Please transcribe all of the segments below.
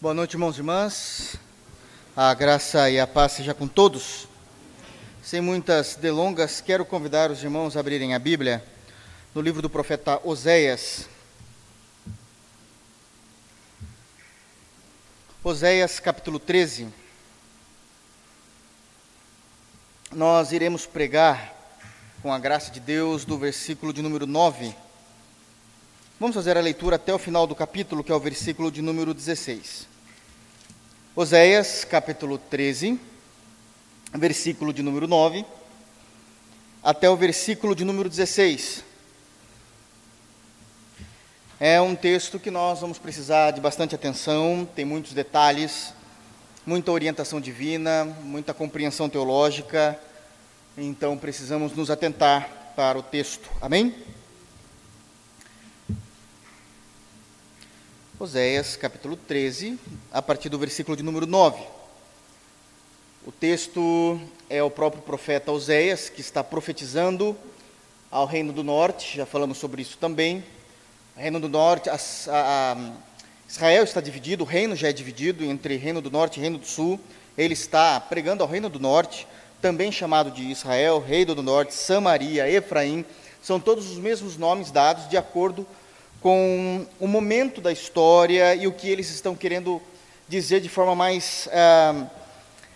Boa noite, irmãos e irmãs. A graça e a paz seja com todos. Sem muitas delongas, quero convidar os irmãos a abrirem a Bíblia no livro do profeta Oséias. Oséias, capítulo 13. Nós iremos pregar, com a graça de Deus, do versículo de número 9. Vamos fazer a leitura até o final do capítulo, que é o versículo de número 16. Oséias, capítulo 13, versículo de número 9, até o versículo de número 16. É um texto que nós vamos precisar de bastante atenção, tem muitos detalhes, muita orientação divina, muita compreensão teológica, então precisamos nos atentar para o texto. Amém? Oséias, capítulo 13, a partir do versículo de número 9. O texto é o próprio profeta Oséias, que está profetizando ao Reino do Norte, já falamos sobre isso também. Reino do Norte, a, a, a, Israel está dividido, o reino já é dividido entre Reino do Norte e Reino do Sul. Ele está pregando ao Reino do Norte, também chamado de Israel, Reino do Norte, Samaria, Efraim. São todos os mesmos nomes dados de acordo com com o momento da história e o que eles estão querendo dizer de forma mais é,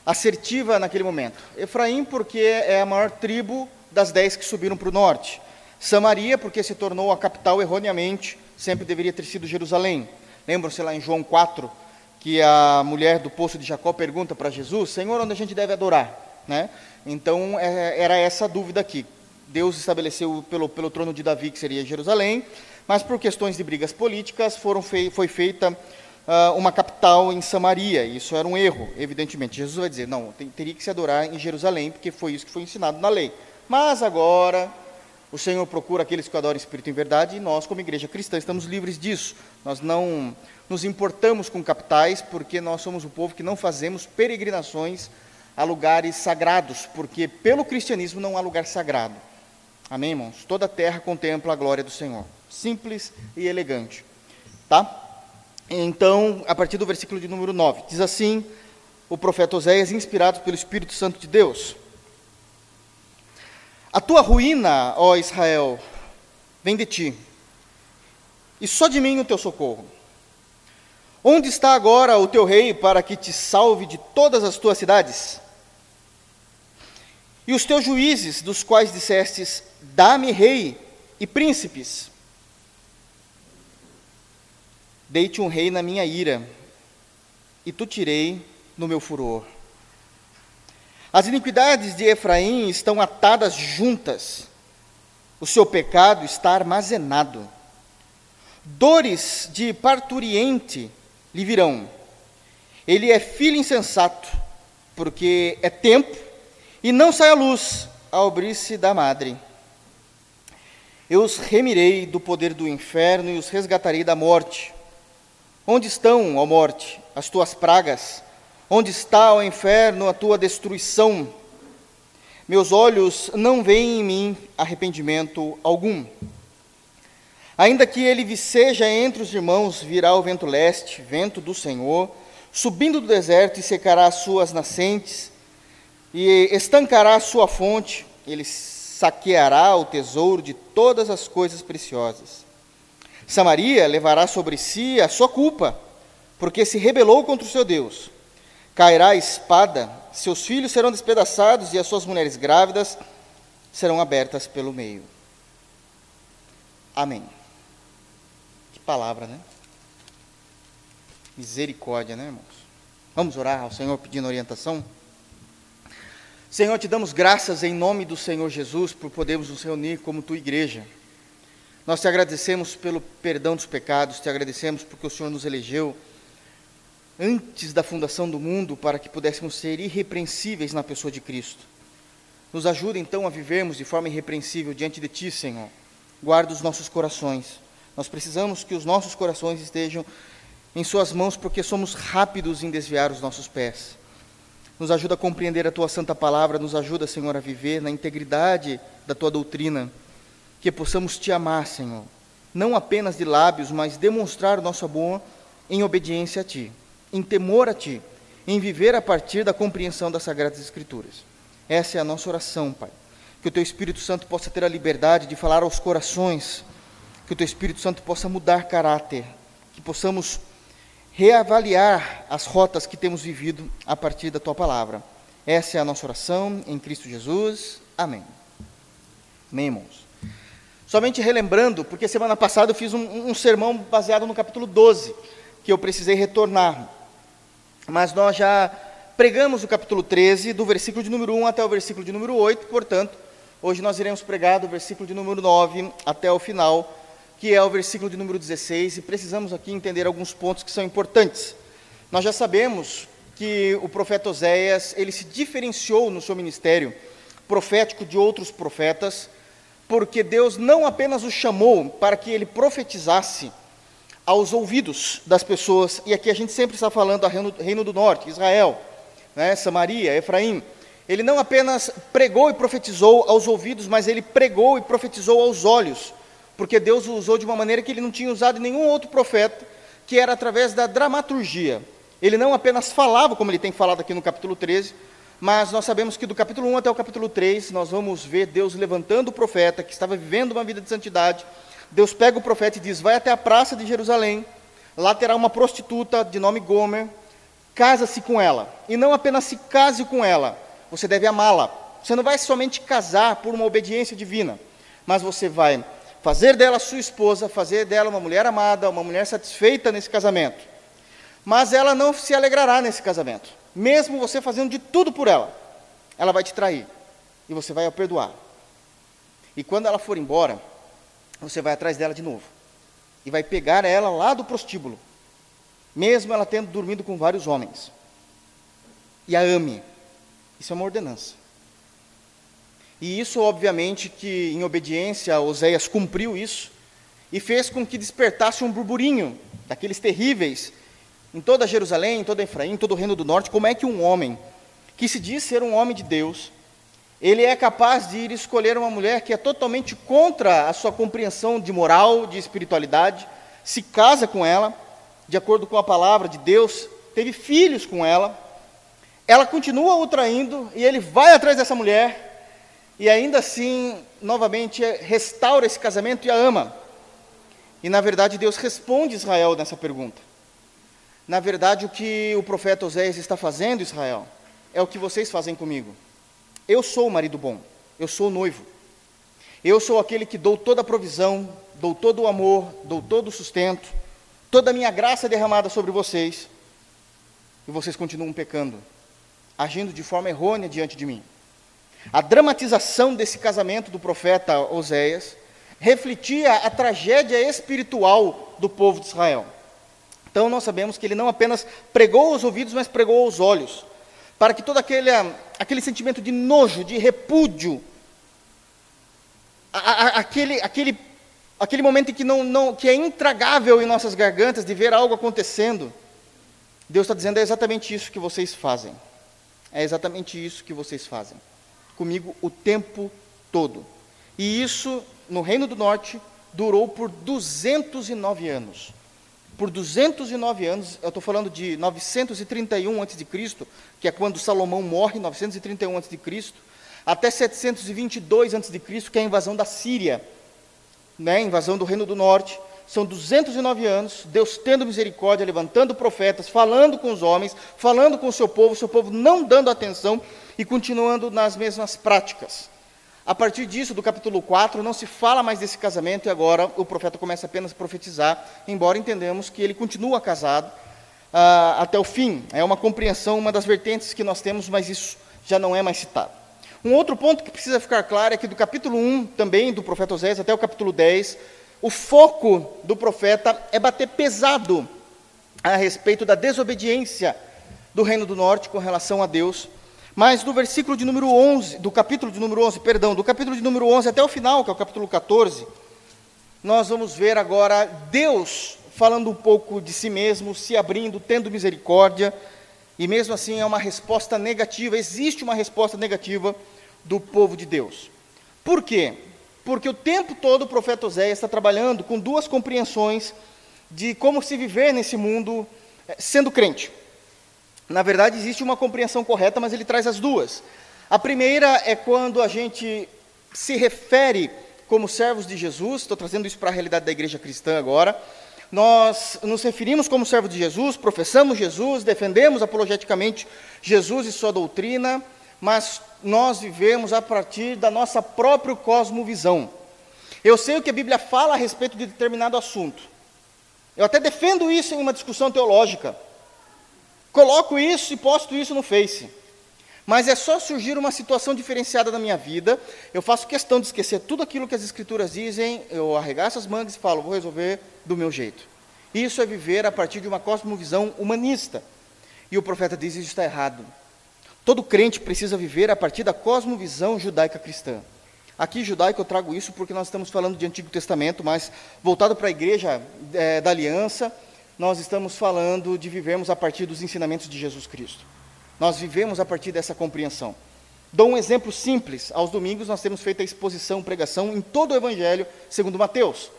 assertiva naquele momento. Efraim, porque é a maior tribo das dez que subiram para o norte. Samaria, porque se tornou a capital erroneamente, sempre deveria ter sido Jerusalém. Lembram-se lá em João 4, que a mulher do poço de Jacó pergunta para Jesus: Senhor, onde a gente deve adorar? Né? Então, é, era essa a dúvida aqui. Deus estabeleceu pelo, pelo trono de Davi que seria Jerusalém, mas por questões de brigas políticas fei foi feita uh, uma capital em Samaria. Isso era um erro, evidentemente. Jesus vai dizer, não, tem, teria que se adorar em Jerusalém, porque foi isso que foi ensinado na lei. Mas agora o Senhor procura aqueles que adoram Espírito em verdade, e nós, como igreja cristã, estamos livres disso. Nós não nos importamos com capitais, porque nós somos o povo que não fazemos peregrinações a lugares sagrados, porque pelo cristianismo não há lugar sagrado. Amém, irmãos? Toda a terra contempla a glória do Senhor simples e elegante. Tá? Então, a partir do versículo de número 9, diz assim o profeta Oséias, inspirado pelo Espírito Santo de Deus: A tua ruína, ó Israel, vem de ti, e só de mim o teu socorro. Onde está agora o teu rei para que te salve de todas as tuas cidades? E os teus juízes, dos quais dissestes: Dá-me rei e príncipes. Dei-te um rei na minha ira, e tu tirei no meu furor. As iniquidades de Efraim estão atadas juntas, o seu pecado está armazenado. Dores de parturiente lhe virão. Ele é filho insensato, porque é tempo e não sai a luz ao abrir-se da madre. Eu os remirei do poder do inferno e os resgatarei da morte. Onde estão, ó morte, as tuas pragas? Onde está, ó inferno, a tua destruição? Meus olhos não veem em mim arrependimento algum. Ainda que ele viceja entre os irmãos, virá o vento leste, vento do Senhor, subindo do deserto e secará as suas nascentes, e estancará a sua fonte, ele saqueará o tesouro de todas as coisas preciosas. Samaria levará sobre si a sua culpa, porque se rebelou contra o seu Deus. Cairá a espada, seus filhos serão despedaçados e as suas mulheres grávidas serão abertas pelo meio. Amém. Que palavra, né? Misericórdia, né, irmãos? Vamos orar ao Senhor pedindo orientação? Senhor, te damos graças em nome do Senhor Jesus por podermos nos reunir como tua igreja. Nós te agradecemos pelo perdão dos pecados, te agradecemos porque o Senhor nos elegeu antes da fundação do mundo para que pudéssemos ser irrepreensíveis na pessoa de Cristo. Nos ajuda então a vivermos de forma irrepreensível diante de Ti, Senhor. Guarda os nossos corações. Nós precisamos que os nossos corações estejam em Suas mãos porque somos rápidos em desviar os nossos pés. Nos ajuda a compreender a Tua santa palavra, nos ajuda, Senhor, a viver na integridade da Tua doutrina que possamos te amar, Senhor, não apenas de lábios, mas demonstrar o nosso amor em obediência a ti. em temor a Ti, em viver a partir da compreensão das Sagradas Escrituras. Essa é a nossa oração, Pai. Que o Teu Espírito Santo possa ter a liberdade de falar aos corações, que o Teu Espírito Santo possa mudar caráter, que possamos reavaliar as rotas que temos vivido a partir da Tua palavra. Essa é a nossa oração em Cristo Jesus. Amém. Amém, irmãos. Somente relembrando, porque semana passada eu fiz um, um sermão baseado no capítulo 12, que eu precisei retornar. Mas nós já pregamos o capítulo 13, do versículo de número 1 até o versículo de número 8, portanto, hoje nós iremos pregar do versículo de número 9 até o final, que é o versículo de número 16, e precisamos aqui entender alguns pontos que são importantes. Nós já sabemos que o profeta Oséias, ele se diferenciou no seu ministério profético de outros profetas, porque Deus não apenas o chamou para que ele profetizasse aos ouvidos das pessoas, e aqui a gente sempre está falando a reino, reino do Norte, Israel, né, Samaria, Efraim. Ele não apenas pregou e profetizou aos ouvidos, mas ele pregou e profetizou aos olhos, porque Deus o usou de uma maneira que ele não tinha usado nenhum outro profeta, que era através da dramaturgia. Ele não apenas falava, como ele tem falado aqui no capítulo 13, mas nós sabemos que do capítulo 1 até o capítulo 3, nós vamos ver Deus levantando o profeta que estava vivendo uma vida de santidade. Deus pega o profeta e diz: Vai até a praça de Jerusalém, lá terá uma prostituta de nome Gomer, casa-se com ela. E não apenas se case com ela, você deve amá-la. Você não vai somente casar por uma obediência divina, mas você vai fazer dela sua esposa, fazer dela uma mulher amada, uma mulher satisfeita nesse casamento. Mas ela não se alegrará nesse casamento mesmo você fazendo de tudo por ela, ela vai te trair e você vai a perdoar. E quando ela for embora, você vai atrás dela de novo e vai pegar ela lá do prostíbulo, mesmo ela tendo dormido com vários homens. E a ame. Isso é uma ordenança. E isso, obviamente, que em obediência, Oséias cumpriu isso e fez com que despertasse um burburinho daqueles terríveis em toda Jerusalém, em toda Efraim, em todo o reino do norte, como é que um homem que se diz ser um homem de Deus, ele é capaz de ir escolher uma mulher que é totalmente contra a sua compreensão de moral, de espiritualidade, se casa com ela, de acordo com a palavra de Deus, teve filhos com ela, ela continua o traindo e ele vai atrás dessa mulher e ainda assim, novamente, restaura esse casamento e a ama. E na verdade, Deus responde Israel nessa pergunta. Na verdade, o que o profeta Oséias está fazendo, Israel, é o que vocês fazem comigo. Eu sou o marido bom, eu sou o noivo. Eu sou aquele que dou toda a provisão, dou todo o amor, dou todo o sustento, toda a minha graça derramada sobre vocês. E vocês continuam pecando, agindo de forma errônea diante de mim. A dramatização desse casamento do profeta Oséias refletia a tragédia espiritual do povo de Israel. Então nós sabemos que ele não apenas pregou aos ouvidos, mas pregou aos olhos, para que todo aquele, aquele sentimento de nojo, de repúdio, a, a, aquele, aquele, aquele momento em que, não, não, que é intragável em nossas gargantas de ver algo acontecendo, Deus está dizendo é exatamente isso que vocês fazem. É exatamente isso que vocês fazem. Comigo o tempo todo. E isso, no Reino do Norte, durou por 209 anos por 209 anos, eu estou falando de 931 a.C., que é quando Salomão morre, 931 a.C., até 722 a.C., que é a invasão da Síria, né, invasão do Reino do Norte. São 209 anos, Deus tendo misericórdia, levantando profetas, falando com os homens, falando com o seu povo, seu povo não dando atenção e continuando nas mesmas práticas. A partir disso, do capítulo 4, não se fala mais desse casamento e agora o profeta começa apenas a profetizar, embora entendemos que ele continua casado uh, até o fim. É uma compreensão, uma das vertentes que nós temos, mas isso já não é mais citado. Um outro ponto que precisa ficar claro é que do capítulo 1, também do profeta Osés, até o capítulo 10, o foco do profeta é bater pesado a respeito da desobediência do reino do norte com relação a Deus mas do versículo de número 11, do capítulo de número 11, perdão, do capítulo de número 11 até o final, que é o capítulo 14, nós vamos ver agora Deus falando um pouco de si mesmo, se abrindo, tendo misericórdia, e mesmo assim é uma resposta negativa, existe uma resposta negativa do povo de Deus. Por quê? Porque o tempo todo o profeta Oséias está trabalhando com duas compreensões de como se viver nesse mundo eh, sendo crente. Na verdade, existe uma compreensão correta, mas ele traz as duas. A primeira é quando a gente se refere como servos de Jesus, estou trazendo isso para a realidade da igreja cristã agora. Nós nos referimos como servos de Jesus, professamos Jesus, defendemos apologeticamente Jesus e sua doutrina, mas nós vivemos a partir da nossa própria cosmovisão. Eu sei o que a Bíblia fala a respeito de determinado assunto. Eu até defendo isso em uma discussão teológica. Coloco isso e posto isso no Face. Mas é só surgir uma situação diferenciada na minha vida, eu faço questão de esquecer tudo aquilo que as Escrituras dizem, eu arregaço as mangas e falo, vou resolver do meu jeito. Isso é viver a partir de uma cosmovisão humanista. E o profeta diz: isso está errado. Todo crente precisa viver a partir da cosmovisão judaica cristã. Aqui, judaico, eu trago isso porque nós estamos falando de Antigo Testamento, mas voltado para a igreja é, da aliança, nós estamos falando de vivermos a partir dos ensinamentos de Jesus Cristo. Nós vivemos a partir dessa compreensão. Dou um exemplo simples. Aos domingos nós temos feito a exposição, pregação em todo o Evangelho segundo Mateus.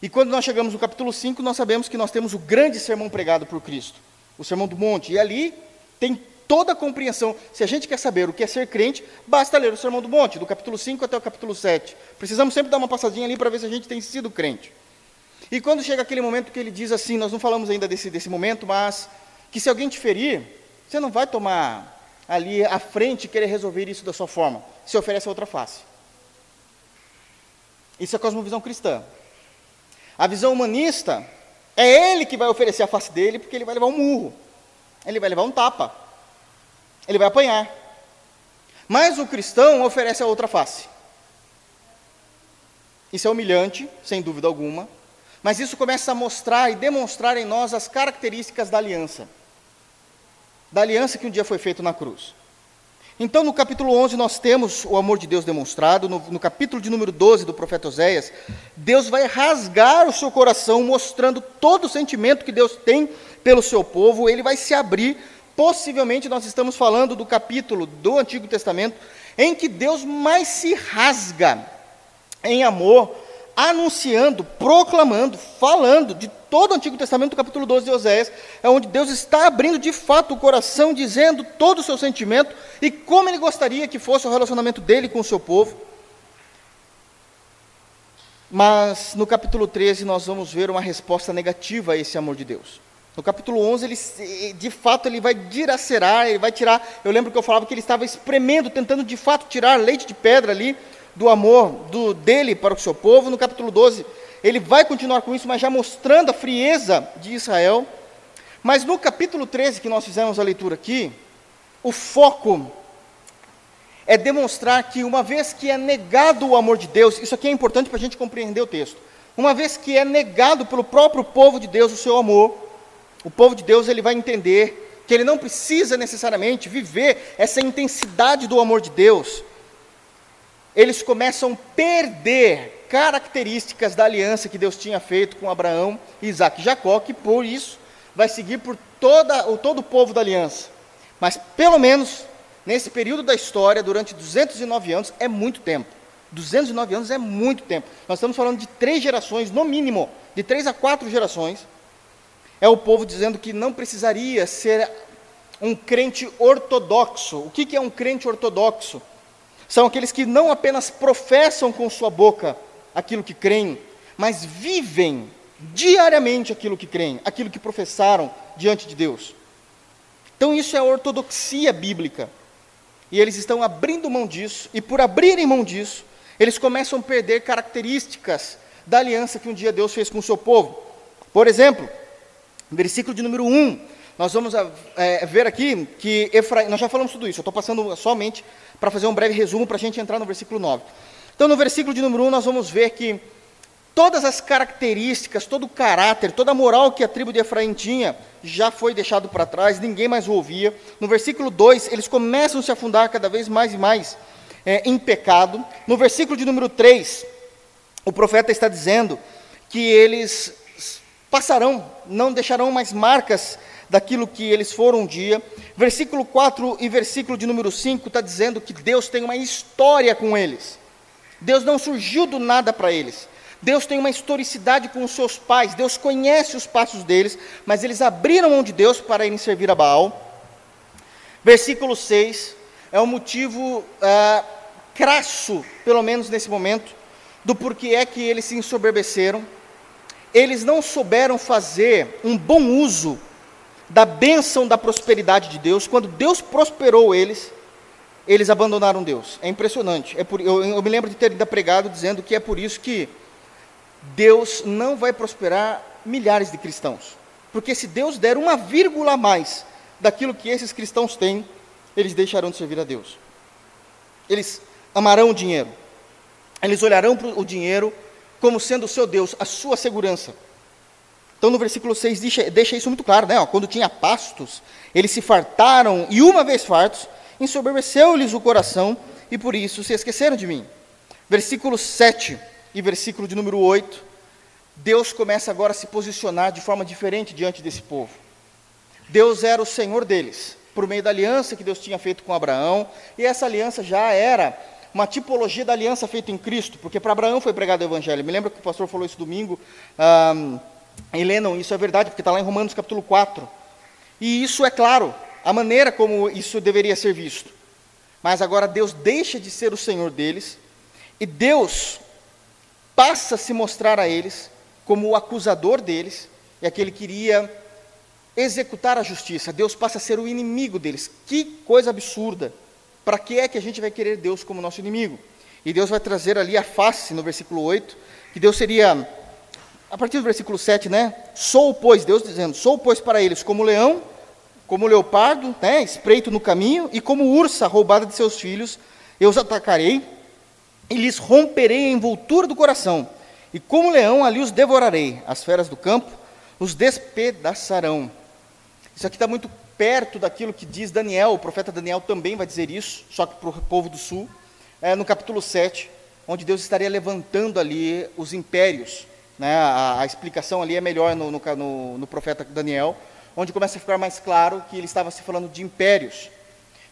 E quando nós chegamos no capítulo 5, nós sabemos que nós temos o grande sermão pregado por Cristo, o Sermão do Monte. E ali tem toda a compreensão. Se a gente quer saber o que é ser crente, basta ler o Sermão do Monte, do capítulo 5 até o capítulo 7. Precisamos sempre dar uma passadinha ali para ver se a gente tem sido crente. E quando chega aquele momento que ele diz assim, nós não falamos ainda desse, desse momento, mas que se alguém te ferir, você não vai tomar ali à frente e querer resolver isso da sua forma. Se oferece outra face. Isso é cosmovisão cristã. A visão humanista é ele que vai oferecer a face dele, porque ele vai levar um murro, ele vai levar um tapa, ele vai apanhar. Mas o cristão oferece a outra face. Isso é humilhante, sem dúvida alguma, mas isso começa a mostrar e demonstrar em nós as características da aliança da aliança que um dia foi feita na cruz. Então, no capítulo 11, nós temos o amor de Deus demonstrado. No, no, capítulo de número 12 do profeta Oséias, Deus vai rasgar o seu coração, mostrando todo o sentimento que Deus tem pelo seu povo. Ele vai se abrir. Possivelmente, nós estamos falando do capítulo do Antigo Testamento em que Deus mais se rasga em amor anunciando, proclamando, falando de todo o Antigo Testamento, capítulo 12 de Oséias, é onde Deus está abrindo de fato o coração, dizendo todo o seu sentimento e como ele gostaria que fosse o relacionamento dele com o seu povo. Mas no capítulo 13 nós vamos ver uma resposta negativa a esse amor de Deus. No capítulo 11, ele, de fato, ele vai dilacerar, ele vai tirar. Eu lembro que eu falava que ele estava espremendo, tentando de fato tirar leite de pedra ali do amor do, dele para o seu povo. No capítulo 12, ele vai continuar com isso, mas já mostrando a frieza de Israel. Mas no capítulo 13, que nós fizemos a leitura aqui, o foco é demonstrar que, uma vez que é negado o amor de Deus, isso aqui é importante para a gente compreender o texto. Uma vez que é negado pelo próprio povo de Deus o seu amor, o povo de Deus ele vai entender que ele não precisa necessariamente viver essa intensidade do amor de Deus, eles começam a perder características da aliança que Deus tinha feito com Abraão, Isaac e Jacó, que por isso vai seguir por toda, o todo o povo da aliança. Mas pelo menos nesse período da história, durante 209 anos, é muito tempo. 209 anos é muito tempo. Nós estamos falando de três gerações, no mínimo, de três a quatro gerações. É o povo dizendo que não precisaria ser um crente ortodoxo. O que é um crente ortodoxo? São aqueles que não apenas professam com sua boca aquilo que creem, mas vivem diariamente aquilo que creem, aquilo que professaram diante de Deus. Então isso é a ortodoxia bíblica. E eles estão abrindo mão disso, e por abrirem mão disso, eles começam a perder características da aliança que um dia Deus fez com o seu povo. Por exemplo, versículo de número 1, nós vamos é, ver aqui que Efraim, nós já falamos tudo isso, eu estou passando somente para fazer um breve resumo para a gente entrar no versículo 9. Então, no versículo de número 1, nós vamos ver que todas as características, todo o caráter, toda a moral que a tribo de Efraim tinha já foi deixado para trás, ninguém mais o ouvia. No versículo 2, eles começam a se afundar cada vez mais e mais é, em pecado. No versículo de número 3, o profeta está dizendo que eles passarão, não deixarão mais marcas daquilo que eles foram um dia. Versículo 4 e versículo de número 5 está dizendo que Deus tem uma história com eles. Deus não surgiu do nada para eles. Deus tem uma historicidade com os seus pais. Deus conhece os passos deles, mas eles abriram mão de Deus para irem servir a Baal. Versículo 6 é o motivo ah, crasso, pelo menos nesse momento, do porquê é que eles se ensoberbeceram. Eles não souberam fazer um bom uso da bênção da prosperidade de Deus. Quando Deus prosperou eles, eles abandonaram Deus. É impressionante. É por, eu, eu me lembro de ter ainda pregado dizendo que é por isso que Deus não vai prosperar milhares de cristãos. Porque se Deus der uma vírgula a mais daquilo que esses cristãos têm, eles deixarão de servir a Deus. Eles amarão o dinheiro. Eles olharão para o dinheiro como sendo o seu Deus, a sua segurança. Então, no versículo 6, deixa, deixa isso muito claro, né? Ó, quando tinha pastos, eles se fartaram, e uma vez fartos, ensoberbeceu-lhes o coração, e por isso se esqueceram de mim. Versículo 7 e versículo de número 8, Deus começa agora a se posicionar de forma diferente diante desse povo. Deus era o Senhor deles, por meio da aliança que Deus tinha feito com Abraão, e essa aliança já era uma tipologia da aliança feita em Cristo, porque para Abraão foi pregado o Evangelho. Me lembra que o pastor falou isso domingo. Em isso é verdade, porque está lá em Romanos capítulo 4. E isso é claro, a maneira como isso deveria ser visto. Mas agora Deus deixa de ser o Senhor deles, e Deus passa a se mostrar a eles como o acusador deles, e aquele que iria executar a justiça. Deus passa a ser o inimigo deles. Que coisa absurda! Para que é que a gente vai querer Deus como nosso inimigo? E Deus vai trazer ali a face, no versículo 8, que Deus seria a partir do versículo 7, né? Sou, pois, Deus dizendo, sou, pois, para eles como leão, como leopardo, né? Espreito no caminho, e como ursa roubada de seus filhos, eu os atacarei, e lhes romperei a envoltura do coração, e como leão ali os devorarei, as feras do campo os despedaçarão. Isso aqui está muito perto daquilo que diz Daniel, o profeta Daniel também vai dizer isso, só que para o povo do sul, é, no capítulo 7, onde Deus estaria levantando ali os impérios, né, a, a, explicação ali é melhor no, no, no, profeta Daniel, onde começa a ficar mais claro que ele estava se falando de impérios.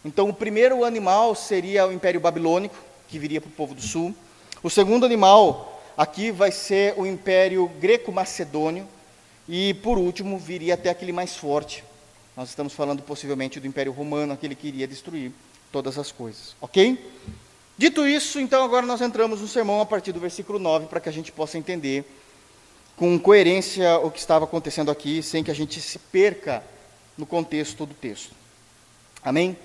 Então, o primeiro animal seria o Império Babilônico, que viria para o povo do sul. O segundo animal aqui vai ser o Império Greco-Macedônio. E, por último, viria até aquele mais forte. Nós estamos falando possivelmente do Império Romano, aquele que iria destruir todas as coisas. Ok? Dito isso, então agora nós entramos no sermão a partir do versículo 9, para que a gente possa entender com coerência o que estava acontecendo aqui, sem que a gente se perca no contexto do texto. Amém?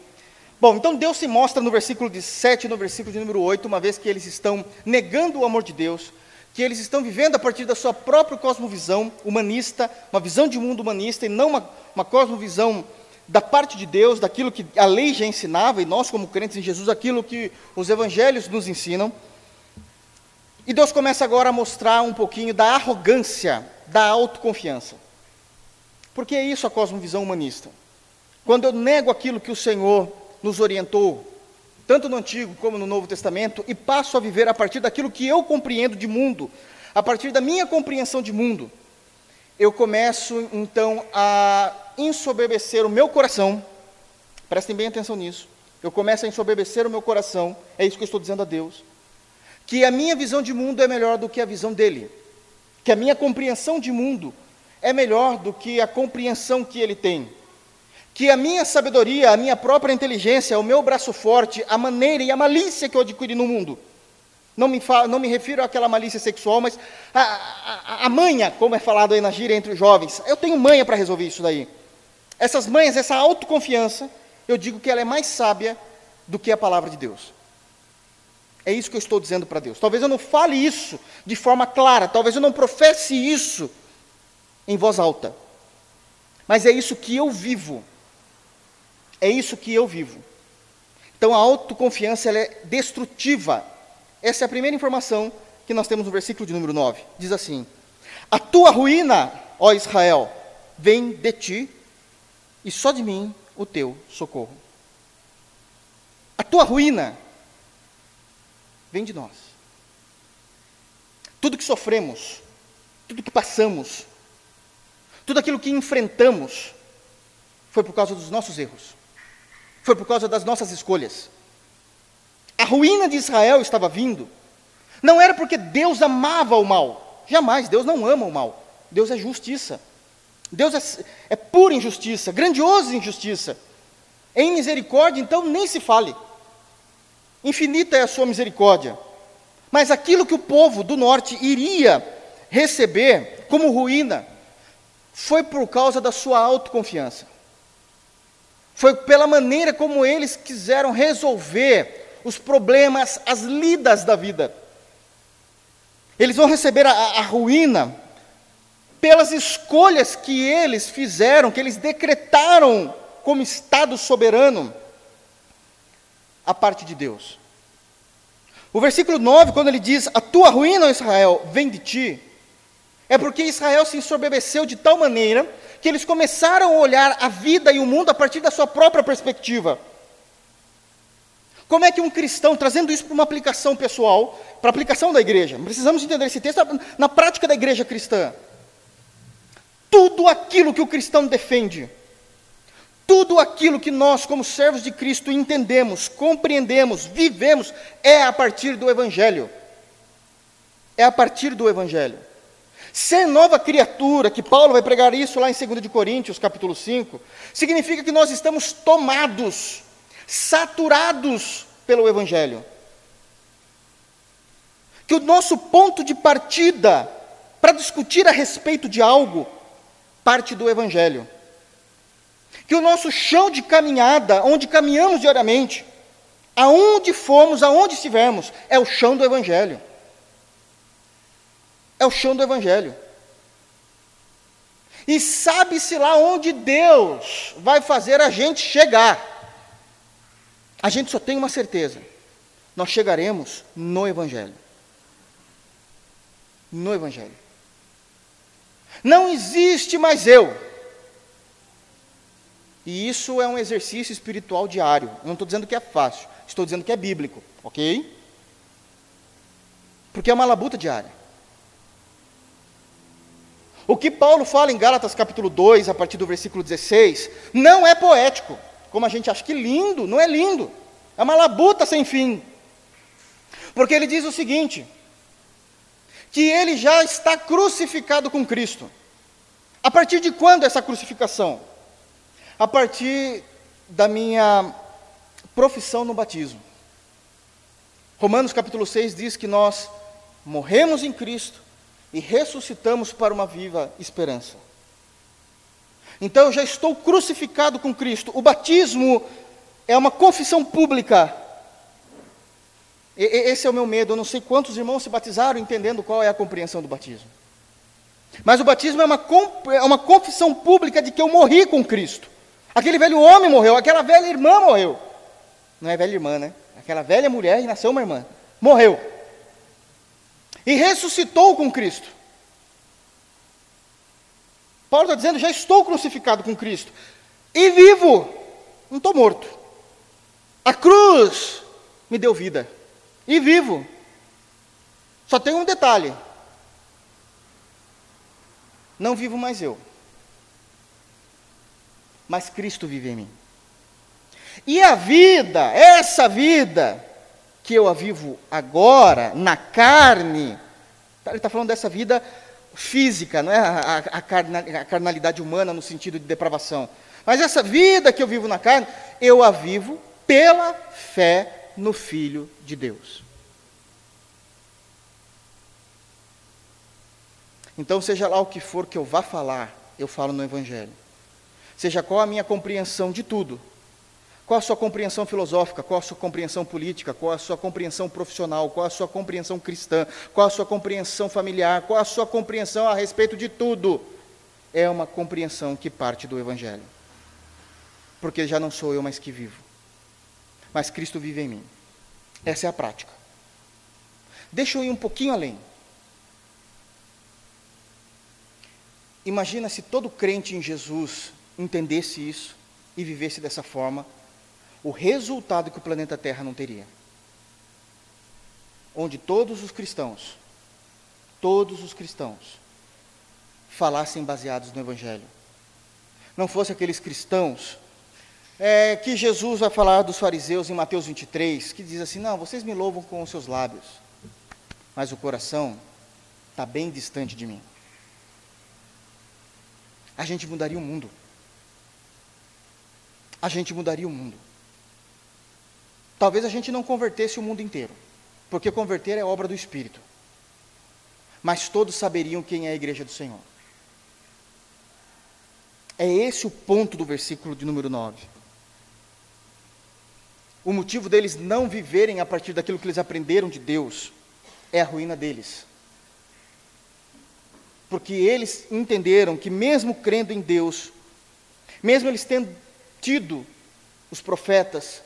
Bom, então Deus se mostra no versículo de 7 e no versículo de número 8, uma vez que eles estão negando o amor de Deus, que eles estão vivendo a partir da sua própria cosmovisão humanista, uma visão de mundo humanista e não uma, uma cosmovisão da parte de Deus, daquilo que a lei já ensinava, e nós, como crentes em Jesus, aquilo que os evangelhos nos ensinam. E Deus começa agora a mostrar um pouquinho da arrogância, da autoconfiança. Porque é isso a cosmovisão humanista. Quando eu nego aquilo que o Senhor nos orientou, tanto no Antigo como no Novo Testamento, e passo a viver a partir daquilo que eu compreendo de mundo, a partir da minha compreensão de mundo, eu começo então a ensoberbecer o meu coração. Prestem bem atenção nisso. Eu começo a ensoberbecer o meu coração, é isso que eu estou dizendo a Deus que a minha visão de mundo é melhor do que a visão dele, que a minha compreensão de mundo é melhor do que a compreensão que ele tem, que a minha sabedoria, a minha própria inteligência, o meu braço forte, a maneira e a malícia que eu adquiri no mundo, não me, não me refiro àquela malícia sexual, mas a, a, a manha, como é falado aí na gíria entre os jovens, eu tenho manha para resolver isso daí. Essas manhas, essa autoconfiança, eu digo que ela é mais sábia do que a palavra de Deus. É isso que eu estou dizendo para Deus. Talvez eu não fale isso de forma clara, talvez eu não professe isso em voz alta. Mas é isso que eu vivo. É isso que eu vivo. Então a autoconfiança é destrutiva. Essa é a primeira informação que nós temos no versículo de número 9. Diz assim: A tua ruína, ó Israel, vem de ti, e só de mim o teu socorro. A tua ruína vem de nós. Tudo que sofremos, tudo que passamos, tudo aquilo que enfrentamos, foi por causa dos nossos erros, foi por causa das nossas escolhas. A ruína de Israel estava vindo, não era porque Deus amava o mal, jamais, Deus não ama o mal, Deus é justiça, Deus é, é pura injustiça, grandiosa injustiça. Em misericórdia, então, nem se fale. Infinita é a sua misericórdia. Mas aquilo que o povo do norte iria receber como ruína foi por causa da sua autoconfiança. Foi pela maneira como eles quiseram resolver os problemas, as lidas da vida. Eles vão receber a, a ruína pelas escolhas que eles fizeram, que eles decretaram como Estado soberano a parte de Deus. O versículo 9, quando ele diz: A tua ruína, Israel, vem de ti, é porque Israel se ensoberbeceu de tal maneira que eles começaram a olhar a vida e o mundo a partir da sua própria perspectiva. Como é que um cristão, trazendo isso para uma aplicação pessoal, para a aplicação da igreja, precisamos entender esse texto na prática da igreja cristã. Tudo aquilo que o cristão defende, tudo aquilo que nós, como servos de Cristo, entendemos, compreendemos, vivemos, é a partir do Evangelho. É a partir do Evangelho. Ser nova criatura, que Paulo vai pregar isso lá em 2 de Coríntios, capítulo 5, significa que nós estamos tomados, saturados pelo Evangelho. Que o nosso ponto de partida para discutir a respeito de algo parte do Evangelho que o nosso chão de caminhada, onde caminhamos diariamente, aonde fomos, aonde estivermos, é o chão do Evangelho. É o chão do Evangelho. E sabe-se lá onde Deus vai fazer a gente chegar. A gente só tem uma certeza: nós chegaremos no Evangelho. No Evangelho. Não existe mais eu. E isso é um exercício espiritual diário. Eu não estou dizendo que é fácil, estou dizendo que é bíblico, ok? Porque é uma labuta diária. O que Paulo fala em Gálatas capítulo 2, a partir do versículo 16, não é poético, como a gente acha que lindo, não é lindo. É uma labuta sem fim. Porque ele diz o seguinte: que ele já está crucificado com Cristo. A partir de quando essa crucificação? A partir da minha profissão no batismo. Romanos capítulo 6 diz que nós morremos em Cristo e ressuscitamos para uma viva esperança. Então eu já estou crucificado com Cristo. O batismo é uma confissão pública. E, esse é o meu medo. Eu não sei quantos irmãos se batizaram entendendo qual é a compreensão do batismo. Mas o batismo é uma, é uma confissão pública de que eu morri com Cristo. Aquele velho homem morreu, aquela velha irmã morreu. Não é velha irmã, né? Aquela velha mulher e nasceu uma irmã. Morreu. E ressuscitou com Cristo. Paulo está dizendo: já estou crucificado com Cristo. E vivo. Não estou morto. A cruz me deu vida. E vivo. Só tem um detalhe. Não vivo mais eu mas Cristo vive em mim. E a vida, essa vida, que eu a vivo agora, na carne, tá, ele está falando dessa vida física, não é a, a, a, carnalidade humana no sentido de depravação. Mas essa vida que eu vivo na carne, eu a vivo pela fé no Filho de Deus. Então, seja lá o que for que eu vá falar, eu falo no Evangelho. Seja qual a minha compreensão de tudo. Qual a sua compreensão filosófica, qual a sua compreensão política, qual a sua compreensão profissional, qual a sua compreensão cristã, qual a sua compreensão familiar, qual a sua compreensão a respeito de tudo. É uma compreensão que parte do Evangelho. Porque já não sou eu mais que vivo, mas Cristo vive em mim. Essa é a prática. Deixa eu ir um pouquinho além. Imagina se todo crente em Jesus entendesse isso e vivesse dessa forma, o resultado que o planeta Terra não teria. Onde todos os cristãos, todos os cristãos, falassem baseados no Evangelho. Não fosse aqueles cristãos é, que Jesus vai falar dos fariseus em Mateus 23, que diz assim: Não, vocês me louvam com os seus lábios, mas o coração está bem distante de mim. A gente mudaria o mundo a gente mudaria o mundo. Talvez a gente não convertesse o mundo inteiro, porque converter é obra do Espírito. Mas todos saberiam quem é a igreja do Senhor. É esse o ponto do versículo de número 9. O motivo deles não viverem a partir daquilo que eles aprenderam de Deus é a ruína deles. Porque eles entenderam que, mesmo crendo em Deus, mesmo eles tendo tido os profetas,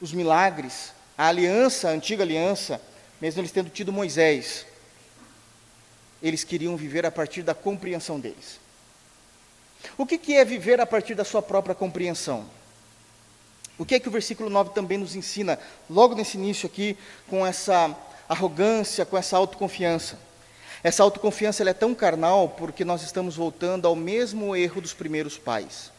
os milagres, a aliança, a antiga aliança, mesmo eles tendo tido Moisés, eles queriam viver a partir da compreensão deles. O que, que é viver a partir da sua própria compreensão? O que é que o versículo 9 também nos ensina, logo nesse início aqui, com essa arrogância, com essa autoconfiança? Essa autoconfiança é tão carnal porque nós estamos voltando ao mesmo erro dos primeiros pais.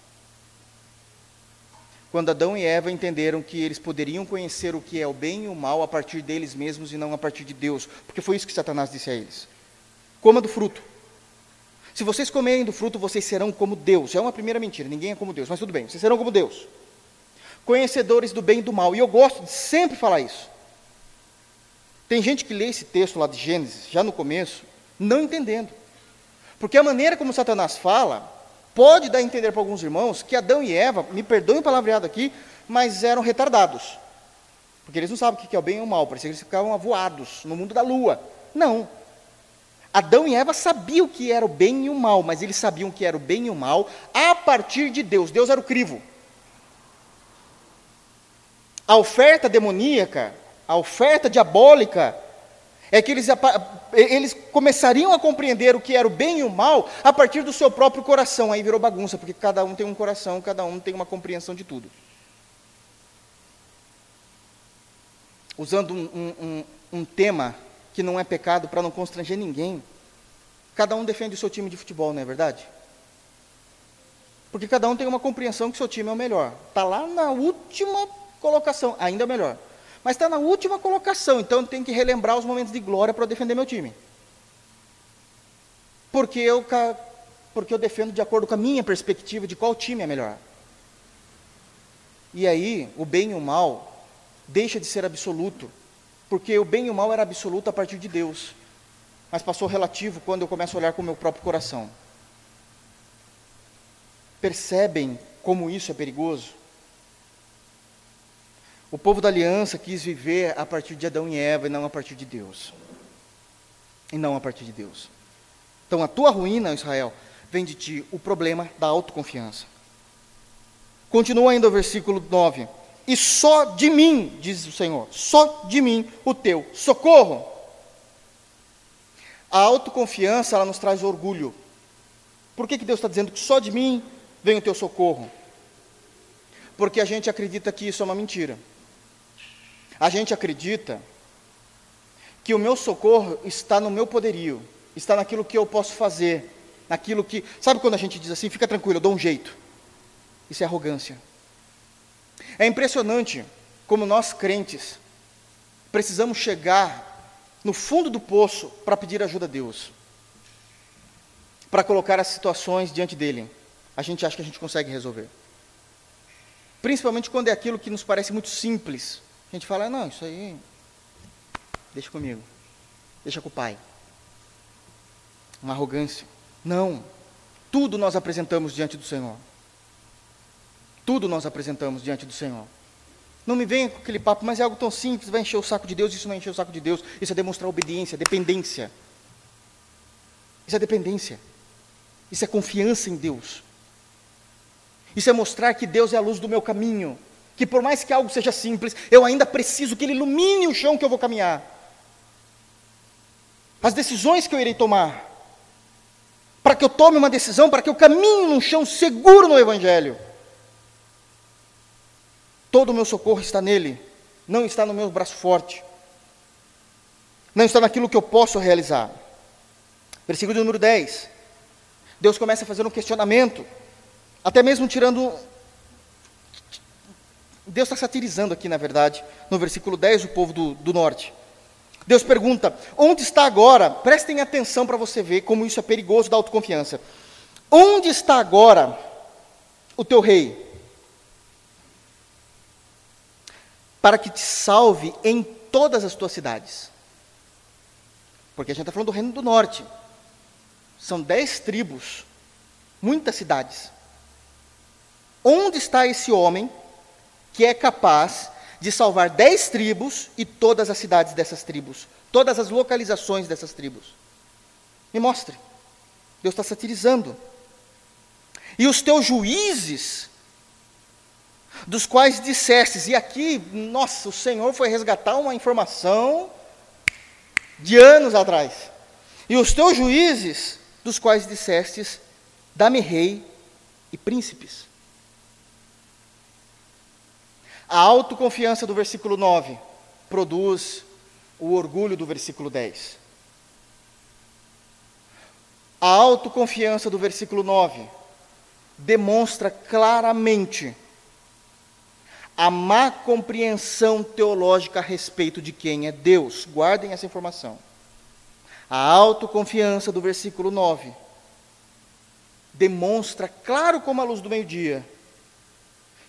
Quando Adão e Eva entenderam que eles poderiam conhecer o que é o bem e o mal a partir deles mesmos e não a partir de Deus, porque foi isso que Satanás disse a eles: coma do fruto. Se vocês comerem do fruto, vocês serão como Deus. É uma primeira mentira, ninguém é como Deus, mas tudo bem, vocês serão como Deus. Conhecedores do bem e do mal. E eu gosto de sempre falar isso. Tem gente que lê esse texto lá de Gênesis, já no começo, não entendendo. Porque a maneira como Satanás fala, pode dar a entender para alguns irmãos que Adão e Eva, me perdoem o palavreado aqui, mas eram retardados. Porque eles não sabem o que é o bem e o mal, parecia que eles ficavam avoados no mundo da lua. Não. Adão e Eva sabiam o que era o bem e o mal, mas eles sabiam o que era o bem e o mal a partir de Deus. Deus era o crivo. A oferta demoníaca, a oferta diabólica, é que eles, eles começariam a compreender o que era o bem e o mal a partir do seu próprio coração. Aí virou bagunça, porque cada um tem um coração, cada um tem uma compreensão de tudo. Usando um, um, um, tema que não é pecado para não constranger ninguém. Cada um defende o seu time de futebol, não é verdade? Porque cada um tem uma compreensão que o seu time é o melhor. Está lá na última colocação, ainda melhor. Mas está na última colocação, então tem que relembrar os momentos de glória para defender meu time. Porque eu, porque eu defendo de acordo com a minha perspectiva de qual time é melhor. E aí, o bem e o mal deixa de ser absoluto porque o bem e o mal era absoluto a partir de Deus, mas passou relativo quando eu começo a olhar com o meu próprio coração. Percebem como isso é perigoso? O povo da aliança quis viver a partir de Adão e Eva e não a partir de Deus. E não a partir de Deus. Então a tua ruína, Israel, vem de ti o problema da autoconfiança. Continua ainda o versículo 9 e só de mim, diz o Senhor, só de mim o teu socorro. A autoconfiança, ela nos traz orgulho. Por que, que Deus está dizendo que só de mim vem o teu socorro? Porque a gente acredita que isso é uma mentira. A gente acredita que o meu socorro está no meu poderio, está naquilo que eu posso fazer, naquilo que. Sabe quando a gente diz assim, fica tranquilo, eu dou um jeito? Isso é arrogância. É impressionante como nós crentes precisamos chegar no fundo do poço para pedir ajuda a Deus, para colocar as situações diante dele. A gente acha que a gente consegue resolver. Principalmente quando é aquilo que nos parece muito simples. A gente fala, não, isso aí, deixa comigo, deixa com o pai. Uma arrogância. Não, tudo nós apresentamos diante do Senhor. Tudo nós apresentamos diante do Senhor. Não me venha com aquele papo, mas é algo tão simples, vai encher o saco de Deus, isso não é encher o saco de Deus, isso é demonstrar obediência, dependência. Isso é dependência. Isso é confiança em Deus. Isso é mostrar que Deus é a luz do meu caminho. Que por mais que algo seja simples, eu ainda preciso que Ele ilumine o chão que eu vou caminhar. As decisões que eu irei tomar. Para que eu tome uma decisão, para que eu caminhe num chão seguro no Evangelho. Todo o meu socorro está nele, não está no meu braço forte, não está naquilo que eu posso realizar. Versículo número 10. Deus começa a fazer um questionamento, até mesmo tirando. Deus está satirizando aqui, na verdade, no versículo 10, o povo do, do norte. Deus pergunta: onde está agora? Prestem atenção para você ver como isso é perigoso da autoconfiança. Onde está agora o teu rei? para que te salve em todas as tuas cidades. Porque a gente está falando do reino do norte. São dez tribos, muitas cidades. Onde está esse homem que é capaz de salvar dez tribos e todas as cidades dessas tribos, todas as localizações dessas tribos? Me mostre. Deus está satirizando. E os teus juízes, dos quais dissestes, e aqui, nossa, o Senhor foi resgatar uma informação de anos atrás. E os teus juízes, dos quais dissestes, dá-me rei e príncipes. A autoconfiança do versículo 9 produz o orgulho do versículo 10. A autoconfiança do versículo 9 demonstra claramente a má compreensão teológica a respeito de quem é Deus. Guardem essa informação. A autoconfiança do versículo 9 demonstra, claro como a luz do meio-dia,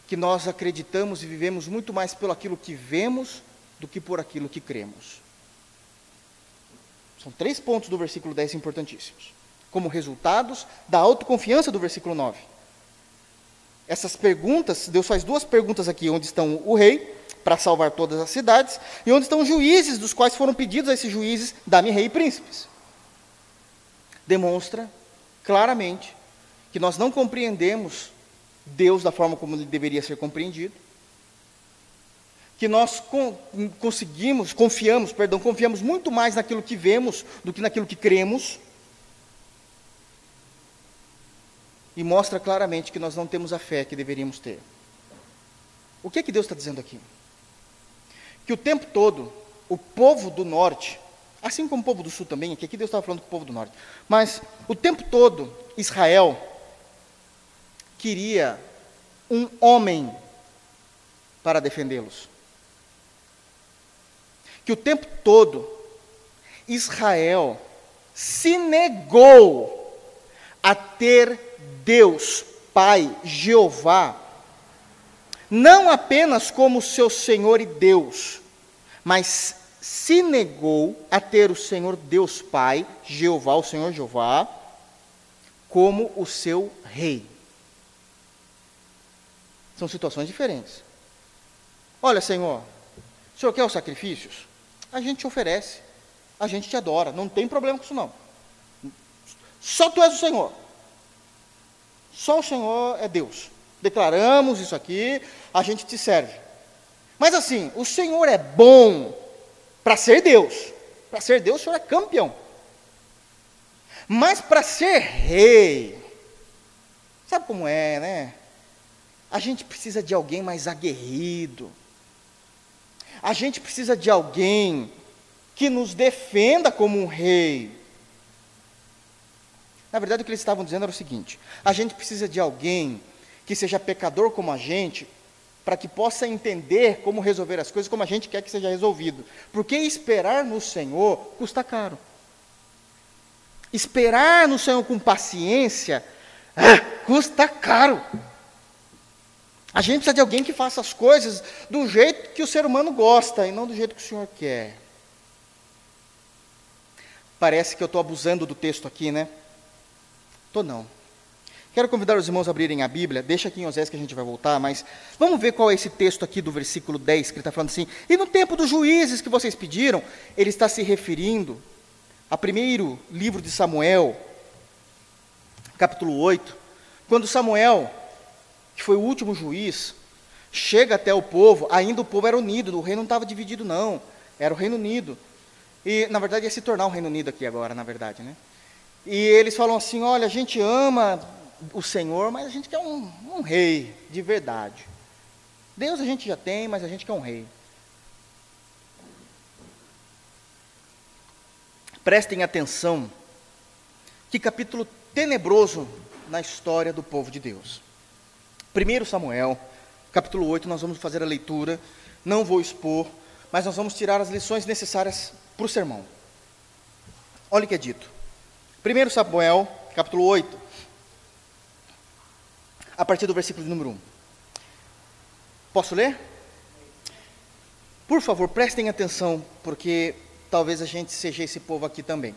que nós acreditamos e vivemos muito mais pelo aquilo que vemos do que por aquilo que cremos. São três pontos do versículo 10 importantíssimos, como resultados da autoconfiança do versículo 9. Essas perguntas, Deus faz duas perguntas aqui: onde estão o rei, para salvar todas as cidades, e onde estão os juízes, dos quais foram pedidos a esses juízes, dá-me rei e príncipes. Demonstra claramente que nós não compreendemos Deus da forma como ele deveria ser compreendido. Que nós conseguimos, confiamos, perdão, confiamos muito mais naquilo que vemos do que naquilo que cremos. E mostra claramente que nós não temos a fé que deveríamos ter. O que é que Deus está dizendo aqui? Que o tempo todo, o povo do norte, assim como o povo do sul também, que aqui Deus estava falando com o povo do norte, mas o tempo todo, Israel queria um homem para defendê-los. Que o tempo todo Israel se negou a ter Deus, Pai, Jeová, não apenas como seu Senhor e Deus, mas se negou a ter o Senhor Deus Pai, Jeová, o Senhor Jeová, como o seu rei. São situações diferentes. Olha, Senhor, o Senhor quer os sacrifícios? A gente te oferece, a gente te adora, não tem problema com isso não. Só tu és o Senhor. Só o Senhor é Deus. Declaramos isso aqui, a gente te serve. Mas assim, o Senhor é bom para ser Deus. Para ser Deus, o Senhor é campeão. Mas para ser rei, sabe como é, né? A gente precisa de alguém mais aguerrido. A gente precisa de alguém que nos defenda como um rei. Na verdade, o que eles estavam dizendo era o seguinte: a gente precisa de alguém que seja pecador como a gente, para que possa entender como resolver as coisas como a gente quer que seja resolvido. Porque esperar no Senhor custa caro. Esperar no Senhor com paciência ah, custa caro. A gente precisa de alguém que faça as coisas do jeito que o ser humano gosta e não do jeito que o Senhor quer. Parece que eu estou abusando do texto aqui, né? Estou não. Quero convidar os irmãos a abrirem a Bíblia, deixa aqui em Osés que a gente vai voltar, mas vamos ver qual é esse texto aqui do versículo 10, que ele está falando assim. E no tempo dos juízes que vocês pediram, ele está se referindo a primeiro livro de Samuel, capítulo 8, quando Samuel que foi o último juiz, chega até o povo, ainda o povo era unido, o reino não estava dividido, não, era o Reino Unido. E, na verdade, ia se tornar o Reino Unido aqui agora, na verdade, né? E eles falam assim: olha, a gente ama o Senhor, mas a gente quer um, um rei de verdade. Deus a gente já tem, mas a gente quer um rei. Prestem atenção, que capítulo tenebroso na história do povo de Deus. 1 Samuel, capítulo 8, nós vamos fazer a leitura, não vou expor, mas nós vamos tirar as lições necessárias para o sermão. Olha o que é dito. 1 Samuel, capítulo 8, a partir do versículo número 1. Posso ler? Por favor, prestem atenção, porque talvez a gente seja esse povo aqui também.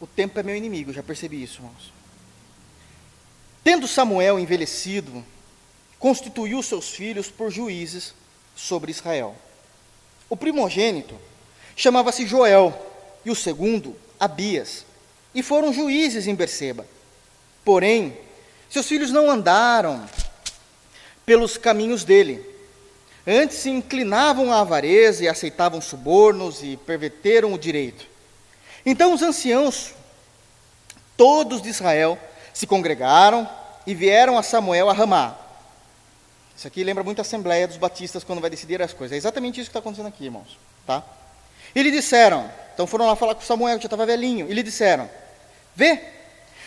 O tempo é meu inimigo, já percebi isso, irmãos. Tendo Samuel envelhecido, constituiu seus filhos por juízes sobre Israel. O primogênito chamava-se Joel, e o segundo, Abias, e foram juízes em Berseba. Porém, seus filhos não andaram pelos caminhos dele. Antes se inclinavam à avareza e aceitavam subornos e perverteram o direito. Então os anciãos, todos de Israel, se congregaram e vieram a Samuel a Ramá. Isso aqui lembra muito a Assembleia dos Batistas quando vai decidir as coisas. É exatamente isso que está acontecendo aqui, irmãos. Tá? E lhe disseram, então foram lá falar com Samuel, que já estava velhinho, e lhe disseram: Vê,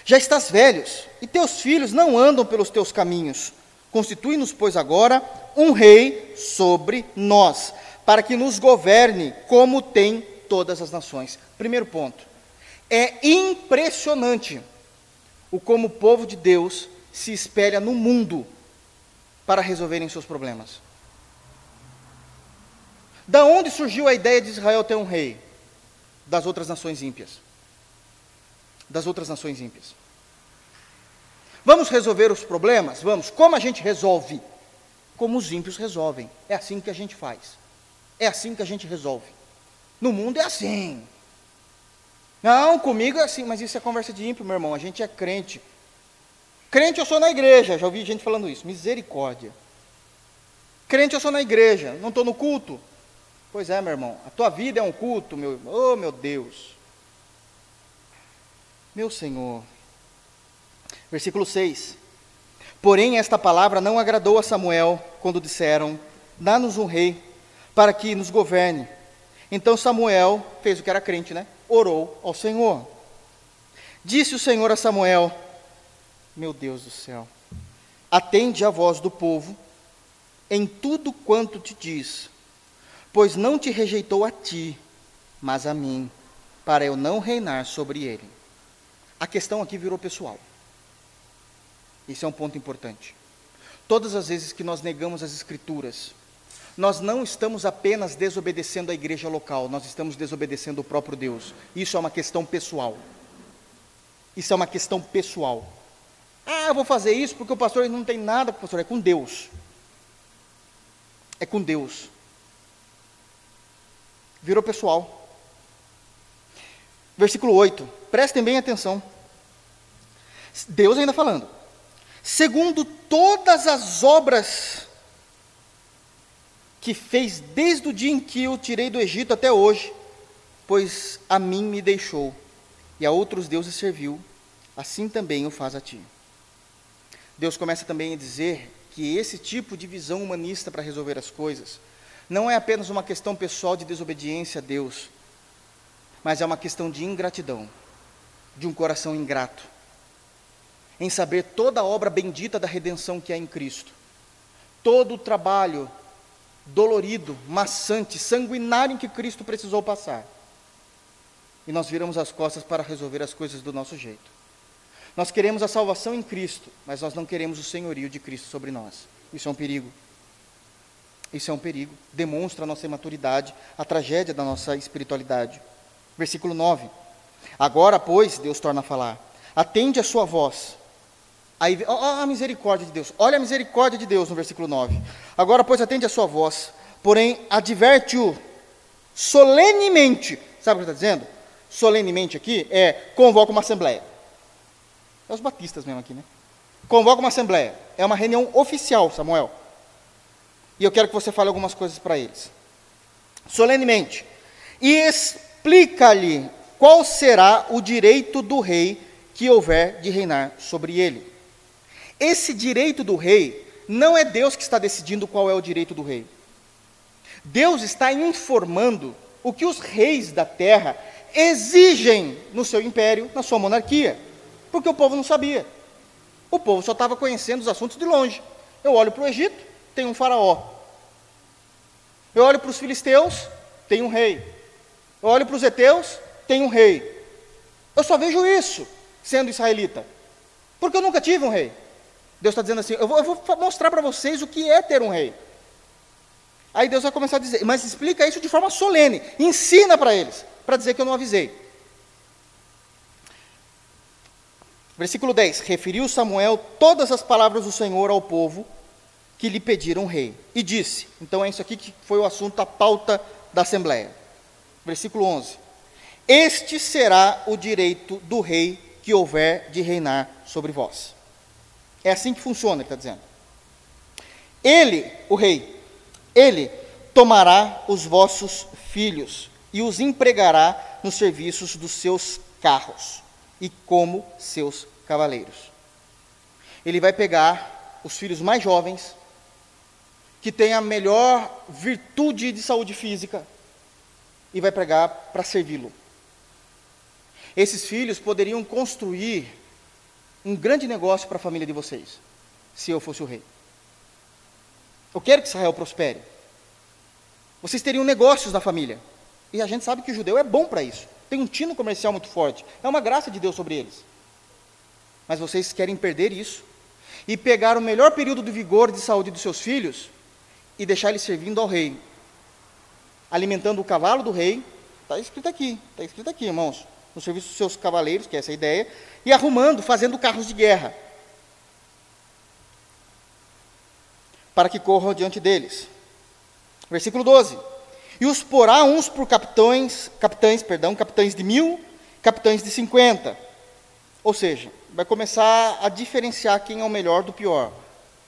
já estás velhos, e teus filhos não andam pelos teus caminhos. Constitui-nos, pois, agora um rei sobre nós, para que nos governe como tem todas as nações. Primeiro ponto. É impressionante o como o povo de Deus se espelha no mundo para resolverem seus problemas. Da onde surgiu a ideia de Israel ter um rei? Das outras nações ímpias. Das outras nações ímpias. Vamos resolver os problemas? Vamos. Como a gente resolve? Como os ímpios resolvem. É assim que a gente faz. É assim que a gente resolve. No mundo é assim. Não, comigo é assim, mas isso é conversa de ímpio, meu irmão. A gente é crente. Crente eu sou na igreja, já ouvi gente falando isso. Misericórdia. Crente eu sou na igreja, não estou no culto. Pois é, meu irmão, a tua vida é um culto, meu, oh meu Deus. Meu Senhor. Versículo 6. Porém, esta palavra não agradou a Samuel quando disseram: Dá-nos um rei para que nos governe. Então Samuel fez o que era crente, né? Orou ao Senhor. Disse o Senhor a Samuel: Meu Deus do céu, atende a voz do povo em tudo quanto te diz, pois não te rejeitou a ti, mas a mim, para eu não reinar sobre ele. A questão aqui virou pessoal. Esse é um ponto importante. Todas as vezes que nós negamos as Escrituras, nós não estamos apenas desobedecendo a igreja local, nós estamos desobedecendo o próprio Deus. Isso é uma questão pessoal. Isso é uma questão pessoal. Ah, eu vou fazer isso porque o pastor não tem nada com o pastor, é com Deus. É com Deus virou pessoal. Versículo 8, prestem bem atenção. Deus ainda falando. Segundo todas as obras que fez desde o dia em que eu tirei do Egito até hoje, pois a mim me deixou e a outros deuses serviu, assim também o faz a ti. Deus começa também a dizer que esse tipo de visão humanista para resolver as coisas não é apenas uma questão pessoal de desobediência a Deus, mas é uma questão de ingratidão, de um coração ingrato, em saber toda a obra bendita da redenção que há em Cristo, todo o trabalho dolorido, maçante, sanguinário em que Cristo precisou passar. E nós viramos as costas para resolver as coisas do nosso jeito. Nós queremos a salvação em Cristo, mas nós não queremos o senhorio de Cristo sobre nós. Isso é um perigo. Isso é um perigo, demonstra a nossa imaturidade, a tragédia da nossa espiritualidade. Versículo 9. Agora, pois, Deus torna a falar: atende a sua voz. Aí, ó, a misericórdia de Deus. Olha a misericórdia de Deus no versículo 9. Agora, pois, atende a sua voz, porém, adverte-o solenemente. Sabe o que está dizendo? Solenemente aqui é convoca uma assembleia. É os batistas mesmo aqui, né? Convoca uma assembleia. É uma reunião oficial, Samuel. E eu quero que você fale algumas coisas para eles. Solenemente. E explica-lhe qual será o direito do rei que houver de reinar sobre ele. Esse direito do rei não é Deus que está decidindo qual é o direito do rei. Deus está informando o que os reis da terra exigem no seu império, na sua monarquia, porque o povo não sabia. O povo só estava conhecendo os assuntos de longe. Eu olho para o Egito, tem um faraó. Eu olho para os filisteus, tem um rei. Eu olho para os heteus, tem um rei. Eu só vejo isso sendo israelita. Porque eu nunca tive um rei. Deus está dizendo assim: eu vou, eu vou mostrar para vocês o que é ter um rei. Aí Deus vai começar a dizer, mas explica isso de forma solene, ensina para eles, para dizer que eu não avisei. Versículo 10: Referiu Samuel todas as palavras do Senhor ao povo que lhe pediram rei, e disse: então é isso aqui que foi o assunto, a pauta da Assembleia. Versículo 11: Este será o direito do rei que houver de reinar sobre vós. É assim que funciona, ele está dizendo. Ele, o rei, ele tomará os vossos filhos e os empregará nos serviços dos seus carros e como seus cavaleiros. Ele vai pegar os filhos mais jovens, que têm a melhor virtude de saúde física, e vai pregar para servi-lo. Esses filhos poderiam construir um grande negócio para a família de vocês, se eu fosse o rei. Eu quero que Israel prospere. Vocês teriam negócios na família. E a gente sabe que o judeu é bom para isso. Tem um tino comercial muito forte. É uma graça de Deus sobre eles. Mas vocês querem perder isso e pegar o melhor período de vigor e de saúde dos seus filhos e deixar eles servindo ao rei, alimentando o cavalo do rei. Está escrito aqui, está escrito aqui, irmãos, no serviço dos seus cavaleiros, que é essa a ideia, e arrumando, fazendo carros de guerra. para que corram diante deles. Versículo 12. E os porá uns por capitães, capitães, perdão, capitães de mil, capitães de cinquenta. Ou seja, vai começar a diferenciar quem é o melhor do pior.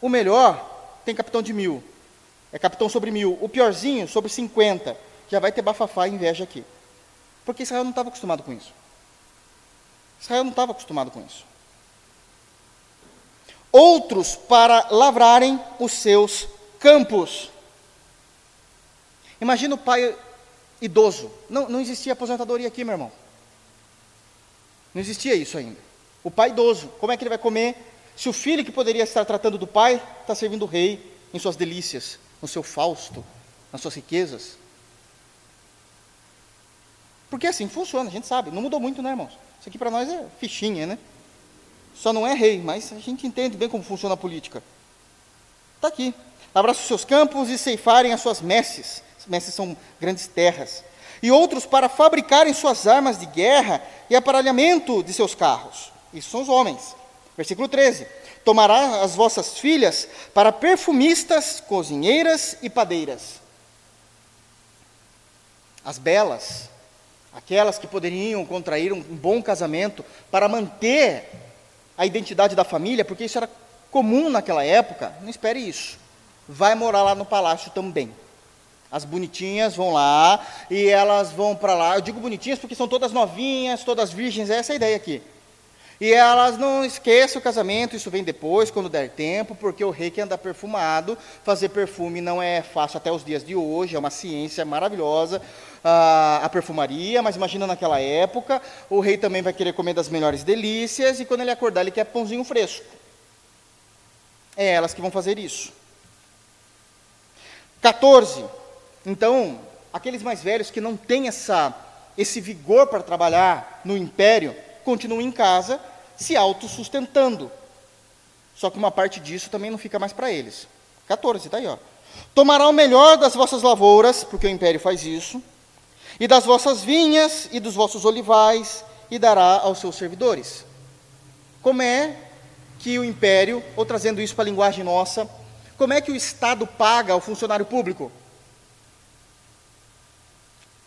O melhor tem capitão de mil, é capitão sobre mil. O piorzinho sobre cinquenta. Já vai ter bafafá e inveja aqui. Porque Israel não estava acostumado com isso. Israel não estava acostumado com isso outros para lavrarem os seus campos. Imagina o pai idoso. Não, não existia aposentadoria aqui, meu irmão. Não existia isso ainda. O pai idoso, como é que ele vai comer se o filho que poderia estar tratando do pai está servindo o rei em suas delícias, no seu fausto, nas suas riquezas? Porque assim funciona, a gente sabe. Não mudou muito, né, irmãos? Isso aqui para nós é fichinha, né? Só não é rei, mas a gente entende bem como funciona a política. Está aqui. Abraça os seus campos e ceifarem as suas messes. As messes são grandes terras. E outros para fabricarem suas armas de guerra e aparelhamento de seus carros. Isso são os homens. Versículo 13: Tomará as vossas filhas para perfumistas, cozinheiras e padeiras. As belas, aquelas que poderiam contrair um bom casamento para manter a identidade da família, porque isso era comum naquela época, não espere isso. Vai morar lá no palácio também. As bonitinhas vão lá e elas vão para lá. Eu digo bonitinhas porque são todas novinhas, todas virgens, essa é a ideia aqui. E elas não esqueçam o casamento, isso vem depois, quando der tempo, porque o rei quer andar perfumado. Fazer perfume não é fácil até os dias de hoje, é uma ciência maravilhosa a, a perfumaria, mas imagina naquela época, o rei também vai querer comer das melhores delícias, e quando ele acordar, ele quer pãozinho fresco. É elas que vão fazer isso. 14. Então, aqueles mais velhos que não têm essa, esse vigor para trabalhar no império, continuam em casa se autossustentando. Só que uma parte disso também não fica mais para eles. 14, está aí. Ó. Tomará o melhor das vossas lavouras, porque o império faz isso, e das vossas vinhas e dos vossos olivais, e dará aos seus servidores. Como é que o império, ou trazendo isso para a linguagem nossa, como é que o Estado paga ao funcionário público?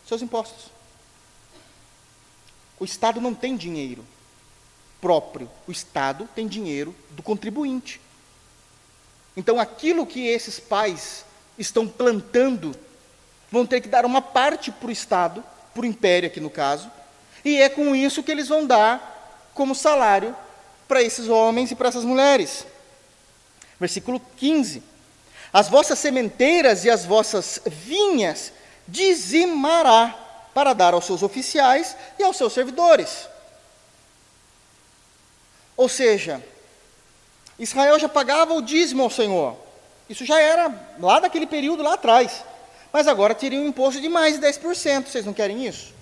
Seus impostos. O Estado não tem dinheiro próprio, o Estado tem dinheiro do contribuinte. Então, aquilo que esses pais estão plantando, vão ter que dar uma parte para o Estado, para o império aqui no caso, e é com isso que eles vão dar como salário para esses homens e para essas mulheres. Versículo 15: As vossas sementeiras e as vossas vinhas dizimará para dar aos seus oficiais e aos seus servidores. Ou seja, Israel já pagava o dízimo ao Senhor. Isso já era lá daquele período lá atrás. Mas agora teria um imposto de mais de 10%. Vocês não querem isso?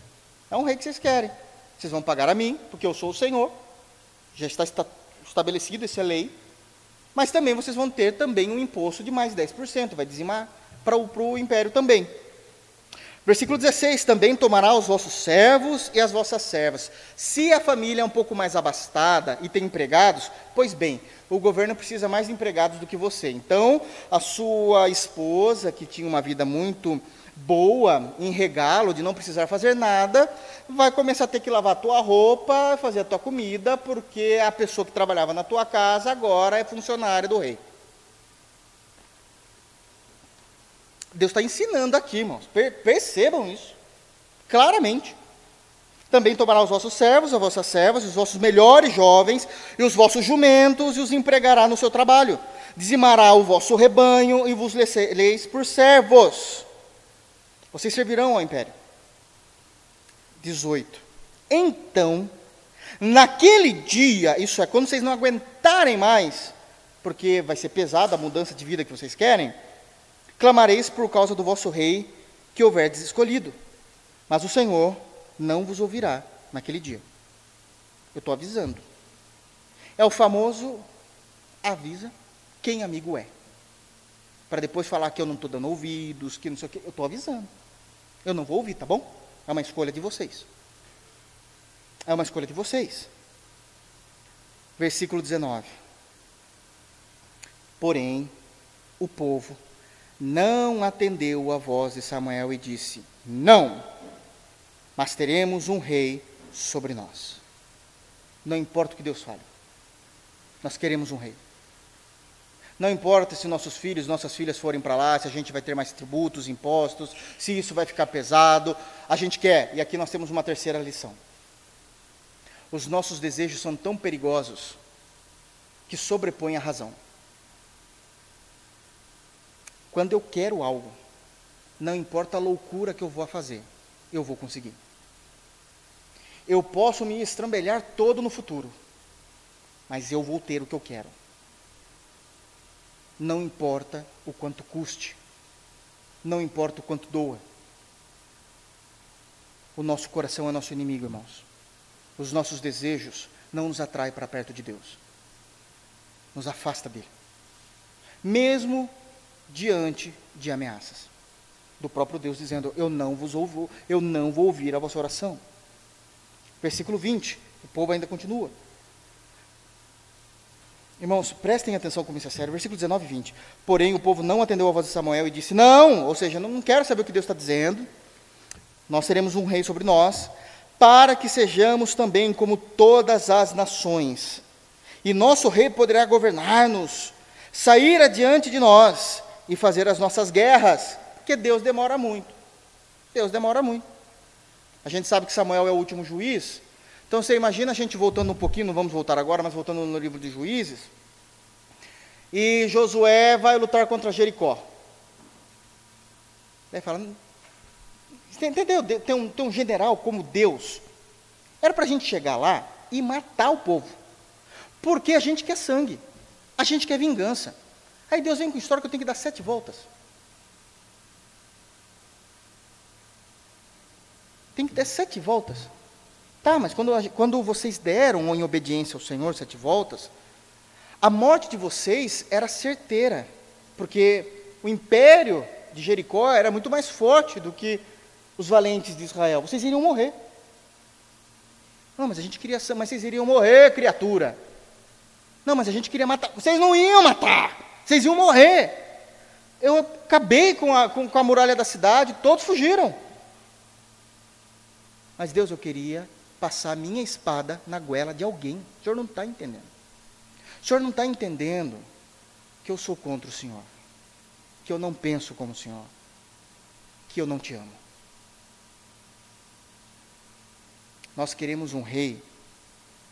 É um rei que vocês querem. Vocês vão pagar a mim, porque eu sou o Senhor. Já está estabelecido, é lei. Mas também vocês vão ter também um imposto de mais 10%, vai dizimar para o, para o império também. Versículo 16: Também tomará os vossos servos e as vossas servas. Se a família é um pouco mais abastada e tem empregados, pois bem, o governo precisa mais de empregados do que você. Então, a sua esposa, que tinha uma vida muito boa em regalo, de não precisar fazer nada, vai começar a ter que lavar a tua roupa, fazer a tua comida, porque a pessoa que trabalhava na tua casa agora é funcionária do rei. Deus está ensinando aqui, irmãos. percebam isso. Claramente. Também tomará os vossos servos, as vossas servas, os vossos melhores jovens e os vossos jumentos e os empregará no seu trabalho. Dizimará o vosso rebanho e vos leis por servos. Vocês servirão ao império. 18. Então, naquele dia, isso é, quando vocês não aguentarem mais, porque vai ser pesada a mudança de vida que vocês querem, clamareis por causa do vosso rei que houverdes escolhido. Mas o Senhor não vos ouvirá naquele dia. Eu estou avisando. É o famoso avisa quem amigo é. Para depois falar que eu não estou dando ouvidos, que não sei o quê. Eu estou avisando. Eu não vou ouvir, tá bom? É uma escolha de vocês. É uma escolha de vocês. Versículo 19. Porém, o povo não atendeu a voz de Samuel e disse: Não, mas teremos um rei sobre nós. Não importa o que Deus fale, nós queremos um rei. Não importa se nossos filhos, nossas filhas forem para lá, se a gente vai ter mais tributos, impostos, se isso vai ficar pesado, a gente quer. E aqui nós temos uma terceira lição. Os nossos desejos são tão perigosos que sobrepõem a razão. Quando eu quero algo, não importa a loucura que eu vou fazer, eu vou conseguir. Eu posso me estrambelhar todo no futuro, mas eu vou ter o que eu quero. Não importa o quanto custe, não importa o quanto doa. O nosso coração é nosso inimigo, irmãos. Os nossos desejos não nos atraem para perto de Deus, nos afasta dele. Mesmo diante de ameaças do próprio Deus dizendo: "Eu não vos ouvo, eu não vou ouvir a vossa oração". Versículo 20. O povo ainda continua. Irmãos, prestem atenção como isso é sério. Versículo 19 e 20. Porém, o povo não atendeu a voz de Samuel e disse: Não, ou seja, não quero saber o que Deus está dizendo. Nós teremos um rei sobre nós, para que sejamos também como todas as nações. E nosso rei poderá governar-nos, sair adiante de nós e fazer as nossas guerras, porque Deus demora muito. Deus demora muito. A gente sabe que Samuel é o último juiz, então você imagina a gente voltando um pouquinho, não vamos voltar agora, mas voltando no livro de Juízes, e Josué vai lutar contra Jericó. Daí fala, entendeu? Tem um, tem um general como Deus. Era para a gente chegar lá e matar o povo. Porque a gente quer sangue. A gente quer vingança. Aí Deus vem com história que eu tenho que dar sete voltas. Tem que ter sete voltas. Tá, mas quando, quando vocês deram em obediência ao Senhor sete voltas, a morte de vocês era certeira, porque o império de Jericó era muito mais forte do que os valentes de Israel. Vocês iriam morrer. Não, mas a gente queria, mas vocês iriam morrer, criatura. Não, mas a gente queria matar. Vocês não iam matar. Vocês iam morrer. Eu acabei com a, com, com a muralha da cidade, todos fugiram. Mas Deus, eu queria passar a minha espada na goela de alguém. O senhor não está entendendo. O senhor não está entendendo que eu sou contra o senhor. Que eu não penso como o senhor. Que eu não te amo. Nós queremos um rei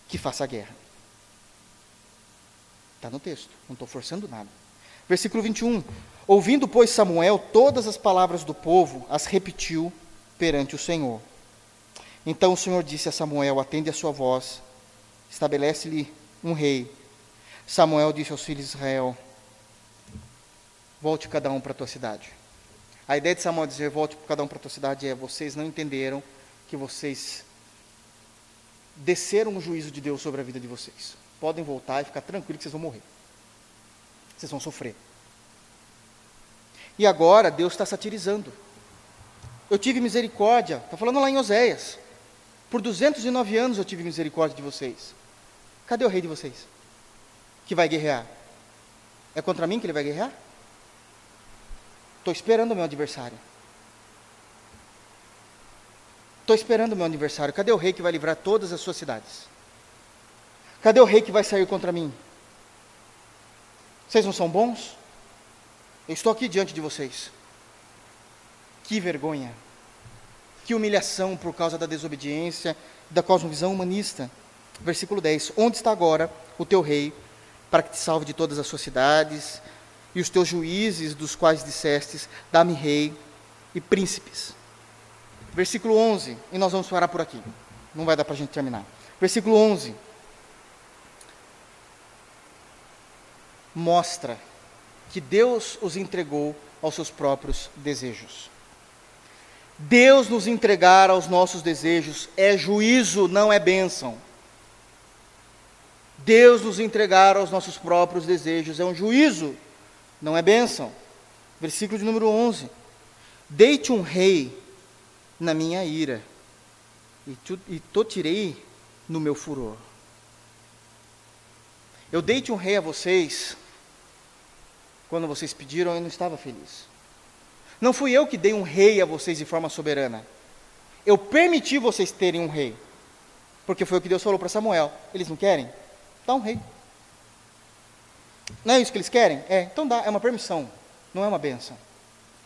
que faça guerra. Está no texto, não estou forçando nada. Versículo 21. Ouvindo, pois, Samuel todas as palavras do povo, as repetiu perante o Senhor. Então o Senhor disse a Samuel: Atende a sua voz, estabelece-lhe um rei. Samuel disse aos filhos de Israel: Volte cada um para a tua cidade. A ideia de Samuel dizer volte cada um para a tua cidade é: vocês não entenderam que vocês desceram o juízo de Deus sobre a vida de vocês. Podem voltar e ficar tranquilo que vocês vão morrer. Vocês vão sofrer. E agora Deus está satirizando. Eu tive misericórdia, está falando lá em Oséias. Por 209 anos eu tive misericórdia de vocês. Cadê o rei de vocês? Que vai guerrear? É contra mim que ele vai guerrear? Estou esperando o meu adversário. Estou esperando o meu aniversário. Cadê o rei que vai livrar todas as suas cidades? Cadê o rei que vai sair contra mim? Vocês não são bons? Eu estou aqui diante de vocês. Que vergonha. Que humilhação por causa da desobediência, da cosmovisão humanista. Versículo 10: Onde está agora o teu rei, para que te salve de todas as suas cidades, e os teus juízes, dos quais dissestes: Dá-me rei e príncipes? Versículo 11, e nós vamos parar por aqui. Não vai dar para a gente terminar. Versículo 11. Mostra que Deus os entregou aos seus próprios desejos. Deus nos entregar aos nossos desejos é juízo, não é bênção. Deus nos entregar aos nossos próprios desejos é um juízo, não é bênção. Versículo de número 11: Deite um rei na minha ira, e, tu, e tirei no meu furor. Eu deite um rei a vocês, quando vocês pediram, eu não estava feliz. Não fui eu que dei um rei a vocês de forma soberana. Eu permiti vocês terem um rei. Porque foi o que Deus falou para Samuel. Eles não querem? Dá um rei. Não é isso que eles querem? É, então dá, é uma permissão, não é uma benção.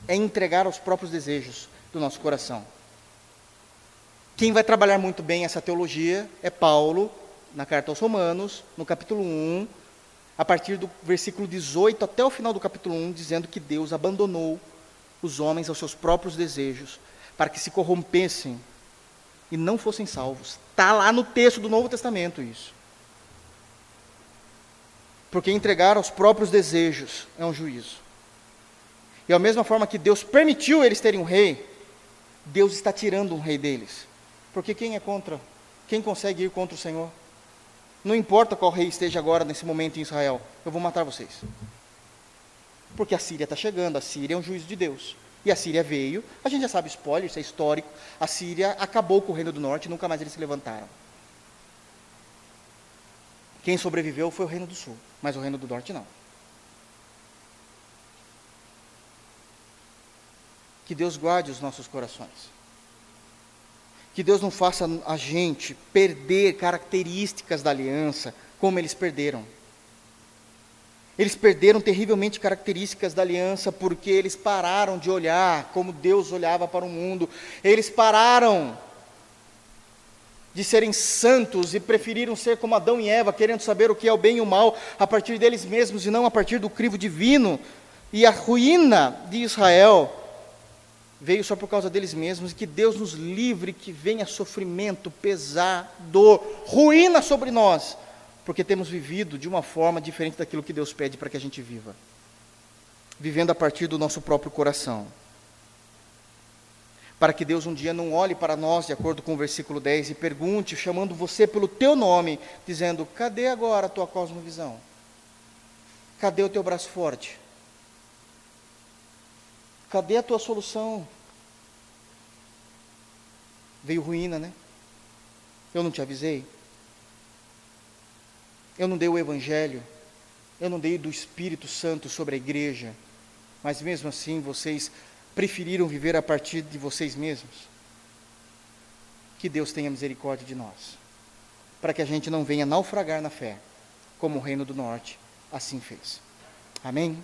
É entregar aos próprios desejos do nosso coração. Quem vai trabalhar muito bem essa teologia é Paulo, na carta aos Romanos, no capítulo 1, a partir do versículo 18 até o final do capítulo 1, dizendo que Deus abandonou os homens aos seus próprios desejos, para que se corrompessem e não fossem salvos. Está lá no texto do Novo Testamento isso. Porque entregar aos próprios desejos é um juízo. E da mesma forma que Deus permitiu eles terem um rei, Deus está tirando um rei deles. Porque quem é contra? Quem consegue ir contra o Senhor? Não importa qual rei esteja agora nesse momento em Israel, eu vou matar vocês. Porque a Síria está chegando, a Síria é um juízo de Deus. E a Síria veio, a gente já sabe spoiler, isso é histórico. A Síria acabou com o reino do norte, nunca mais eles se levantaram. Quem sobreviveu foi o reino do sul, mas o reino do norte não. Que Deus guarde os nossos corações. Que Deus não faça a gente perder características da aliança como eles perderam. Eles perderam terrivelmente características da aliança porque eles pararam de olhar como Deus olhava para o mundo. Eles pararam de serem santos e preferiram ser como Adão e Eva, querendo saber o que é o bem e o mal a partir deles mesmos e não a partir do crivo divino. E a ruína de Israel veio só por causa deles mesmos, e que Deus nos livre que venha sofrimento, pesar, dor, ruína sobre nós, porque temos vivido de uma forma diferente daquilo que Deus pede para que a gente viva, vivendo a partir do nosso próprio coração. Para que Deus um dia não olhe para nós, de acordo com o versículo 10, e pergunte, chamando você pelo teu nome, dizendo: cadê agora a tua cosmovisão? Cadê o teu braço forte? Cadê a tua solução? Veio ruína, né? Eu não te avisei. Eu não dei o Evangelho. Eu não dei do Espírito Santo sobre a igreja. Mas mesmo assim vocês preferiram viver a partir de vocês mesmos. Que Deus tenha misericórdia de nós. Para que a gente não venha naufragar na fé, como o Reino do Norte assim fez. Amém?